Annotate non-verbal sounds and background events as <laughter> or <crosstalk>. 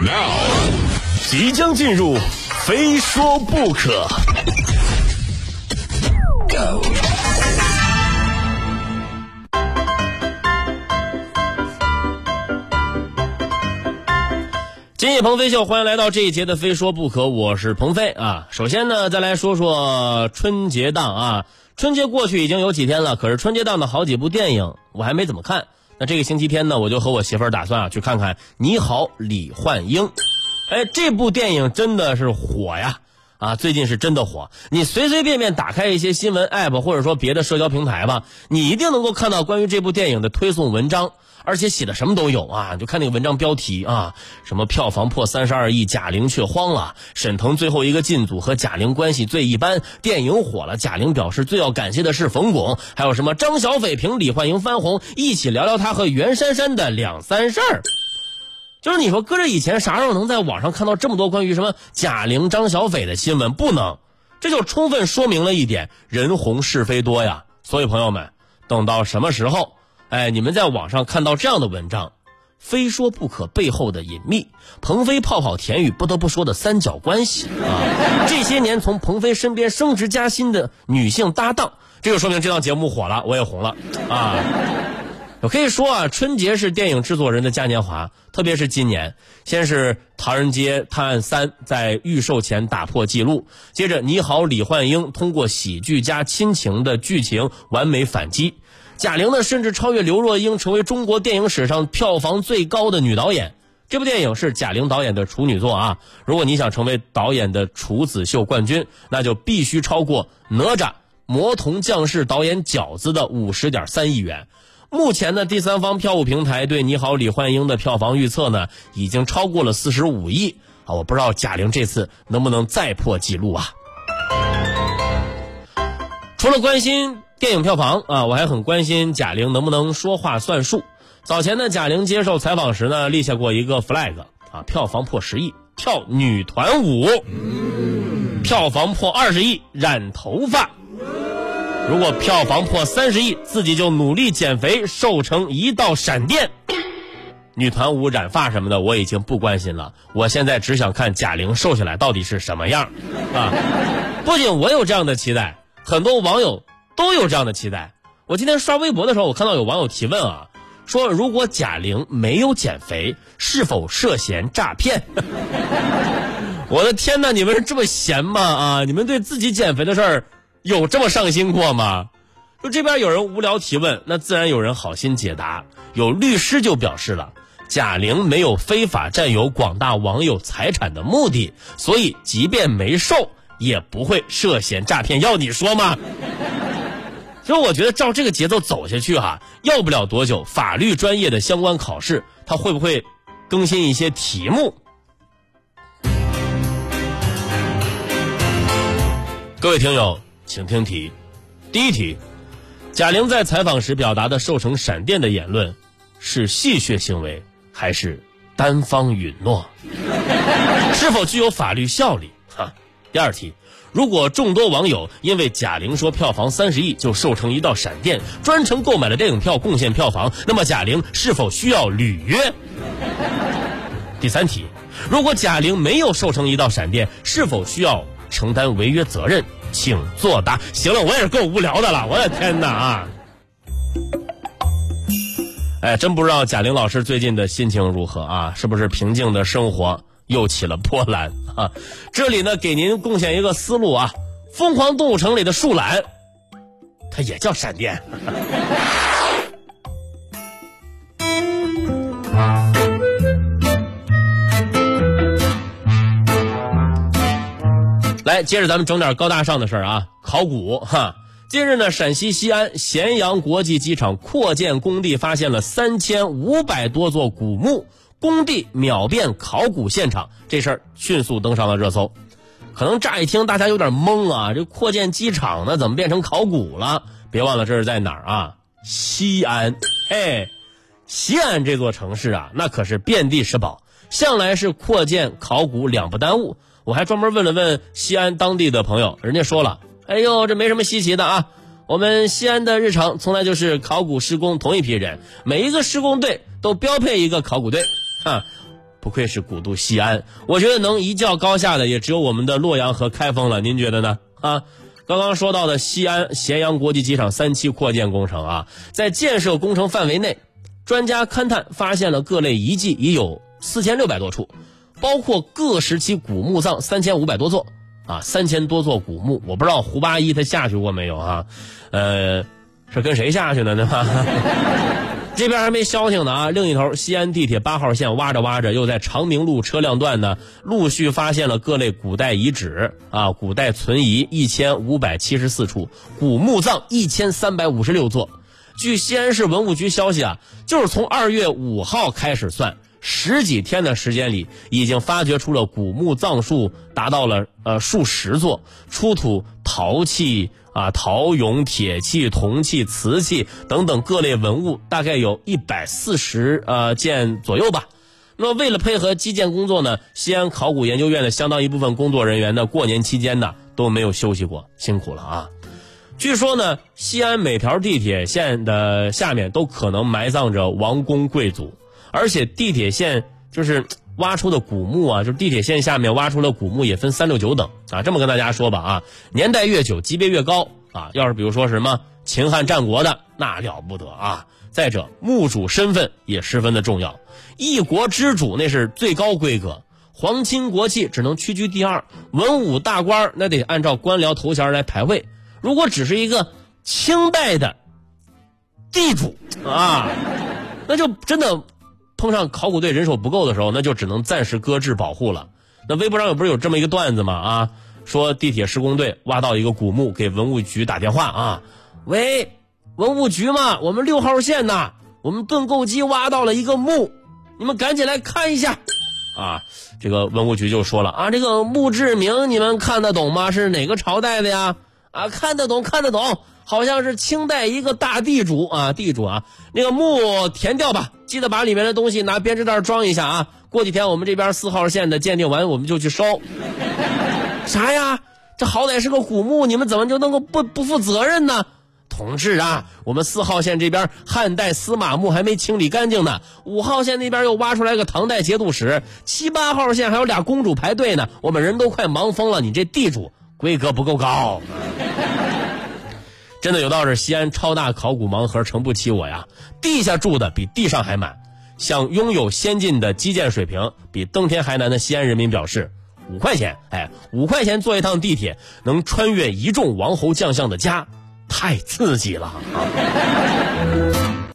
Now，即将进入，非说不可。Go，今夜鹏飞秀，欢迎来到这一节的《非说不可》，我是鹏飞啊。首先呢，再来说说春节档啊。春节过去已经有几天了，可是春节档的好几部电影我还没怎么看。那这个星期天呢，我就和我媳妇儿打算啊去看看《你好，李焕英》。哎，这部电影真的是火呀！啊，最近是真的火。你随随便便打开一些新闻 app 或者说别的社交平台吧，你一定能够看到关于这部电影的推送文章。而且写的什么都有啊！就看那个文章标题啊，什么票房破三十二亿，贾玲却慌了；沈腾最后一个进组和贾玲关系最一般；电影火了，贾玲表示最要感谢的是冯巩；还有什么张小斐凭李焕英翻红，一起聊聊她和袁姗姗的两三事儿。就是你说搁这以前啥时候能在网上看到这么多关于什么贾玲、张小斐的新闻？不能，这就充分说明了一点：人红是非多呀。所以朋友们，等到什么时候？哎，你们在网上看到这样的文章，非说不可背后的隐秘，鹏飞泡泡田雨不得不说的三角关系啊！这些年从鹏飞身边升职加薪的女性搭档，这就说明这档节目火了，我也红了啊！我可以说啊，春节是电影制作人的嘉年华，特别是今年，先是《唐人街探案三》在预售前打破纪录，接着《你好，李焕英》通过喜剧加亲情的剧情完美反击。贾玲呢，甚至超越刘若英，成为中国电影史上票房最高的女导演。这部电影是贾玲导演的处女作啊！如果你想成为导演的处子秀冠军，那就必须超过《哪吒》《魔童降世》导演饺子的五十点三亿元。目前呢，第三方票务平台对《你好，李焕英》的票房预测呢，已经超过了四十五亿啊！我不知道贾玲这次能不能再破纪录啊！除了关心。电影票房啊，我还很关心贾玲能不能说话算数。早前呢，贾玲接受采访时呢，立下过一个 flag 啊，票房破十亿跳女团舞，票房破二十亿染头发，如果票房破三十亿，自己就努力减肥瘦成一道闪电。女团舞染发什么的我已经不关心了，我现在只想看贾玲瘦下来到底是什么样啊！不仅我有这样的期待，很多网友。都有这样的期待。我今天刷微博的时候，我看到有网友提问啊，说如果贾玲没有减肥，是否涉嫌诈骗？<laughs> 我的天哪，你们是这么闲吗？啊，你们对自己减肥的事儿有这么上心过吗？就这边有人无聊提问，那自然有人好心解答。有律师就表示了，贾玲没有非法占有广大网友财产的目的，所以即便没瘦，也不会涉嫌诈骗。要你说吗？所以我觉得照这个节奏走下去哈，要不了多久，法律专业的相关考试它会不会更新一些题目？各位听友，请听题。第一题：贾玲在采访时表达的瘦成闪电的言论，是戏谑行为还是单方允诺？是否具有法律效力？哈。第二题。如果众多网友因为贾玲说票房三十亿就瘦成一道闪电，专程购买了电影票贡献票房，那么贾玲是否需要履约？<laughs> 第三题，如果贾玲没有瘦成一道闪电，是否需要承担违约责任？请作答。行了，我也是够无聊的了，我的天哪啊！哎，真不知道贾玲老师最近的心情如何啊？是不是平静的生活？又起了波澜 <laughs> 啊！这里呢，给您贡献一个思路啊，《疯狂动物城》里的树懒，它也叫闪电。<laughs> 来，接着咱们整点高大上的事儿啊，考古哈。近日呢，陕西西安咸阳国际机场扩建工地发现了三千五百多座古墓。工地秒变考古现场，这事儿迅速登上了热搜。可能乍一听大家有点懵啊，这扩建机场呢，怎么变成考古了？别忘了这是在哪儿啊？西安，哎，西安这座城市啊，那可是遍地是宝，向来是扩建考古两不耽误。我还专门问了问西安当地的朋友，人家说了，哎呦，这没什么稀奇的啊。我们西安的日常从来就是考古施工同一批人，每一个施工队都标配一个考古队。啊，<laughs> 不愧是古都西安，我觉得能一较高下的也只有我们的洛阳和开封了。您觉得呢？啊，刚刚说到的西安咸阳国际机场三期扩建工程啊，在建设工程范围内，专家勘探发现了各类遗迹已有四千六百多处，包括各时期古墓葬三千五百多座啊，三千多座古墓，我不知道胡八一他下去过没有啊？呃，是跟谁下去呢？对吧？这边还没消停呢啊！另一头，西安地铁八号线挖着挖着，又在长明路车辆段呢，陆续发现了各类古代遗址啊，古代存遗一千五百七十四处，古墓葬一千三百五十六座。据西安市文物局消息啊，就是从二月五号开始算，十几天的时间里，已经发掘出了古墓葬数达到了呃数十座，出土陶器。啊，陶俑、铁器、铜器、瓷器等等各类文物，大概有一百四十呃件左右吧。那，为了配合基建工作呢，西安考古研究院的相当一部分工作人员呢，过年期间呢都没有休息过，辛苦了啊。据说呢，西安每条地铁线的下面都可能埋葬着王公贵族，而且地铁线就是。挖出的古墓啊，就是地铁线下面挖出的古墓也分三六九等啊。这么跟大家说吧啊，年代越久，级别越高啊。要是比如说什么秦汉战国的，那了不得啊。再者，墓主身份也十分的重要，一国之主那是最高规格，皇亲国戚只能屈居第二，文武大官那得按照官僚头衔来排位。如果只是一个清代的地主啊，那就真的。碰上考古队人手不够的时候，那就只能暂时搁置保护了。那微博上不是有这么一个段子吗？啊，说地铁施工队挖到一个古墓，给文物局打电话啊，喂，文物局嘛，我们六号线呐，我们盾构机挖到了一个墓，你们赶紧来看一下。啊，这个文物局就说了啊，这个墓志铭你们看得懂吗？是哪个朝代的呀？啊，看得懂，看得懂。好像是清代一个大地主啊，地主啊，那个墓填掉吧，记得把里面的东西拿编织袋装一下啊。过几天我们这边四号线的鉴定完，我们就去烧。<laughs> 啥呀？这好歹是个古墓，你们怎么就能够不不负责任呢？同志啊，我们四号线这边汉代司马墓还没清理干净呢，五号线那边又挖出来个唐代节度使，七八号线还有俩公主排队呢，我们人都快忙疯了。你这地主规格不够高。真的有道是西安超大考古盲盒诚不起我呀，地下住的比地上还满。想拥有先进的基建水平，比登天还难的西安人民表示，五块钱，哎，五块钱坐一趟地铁，能穿越一众王侯将相的家，太刺激了。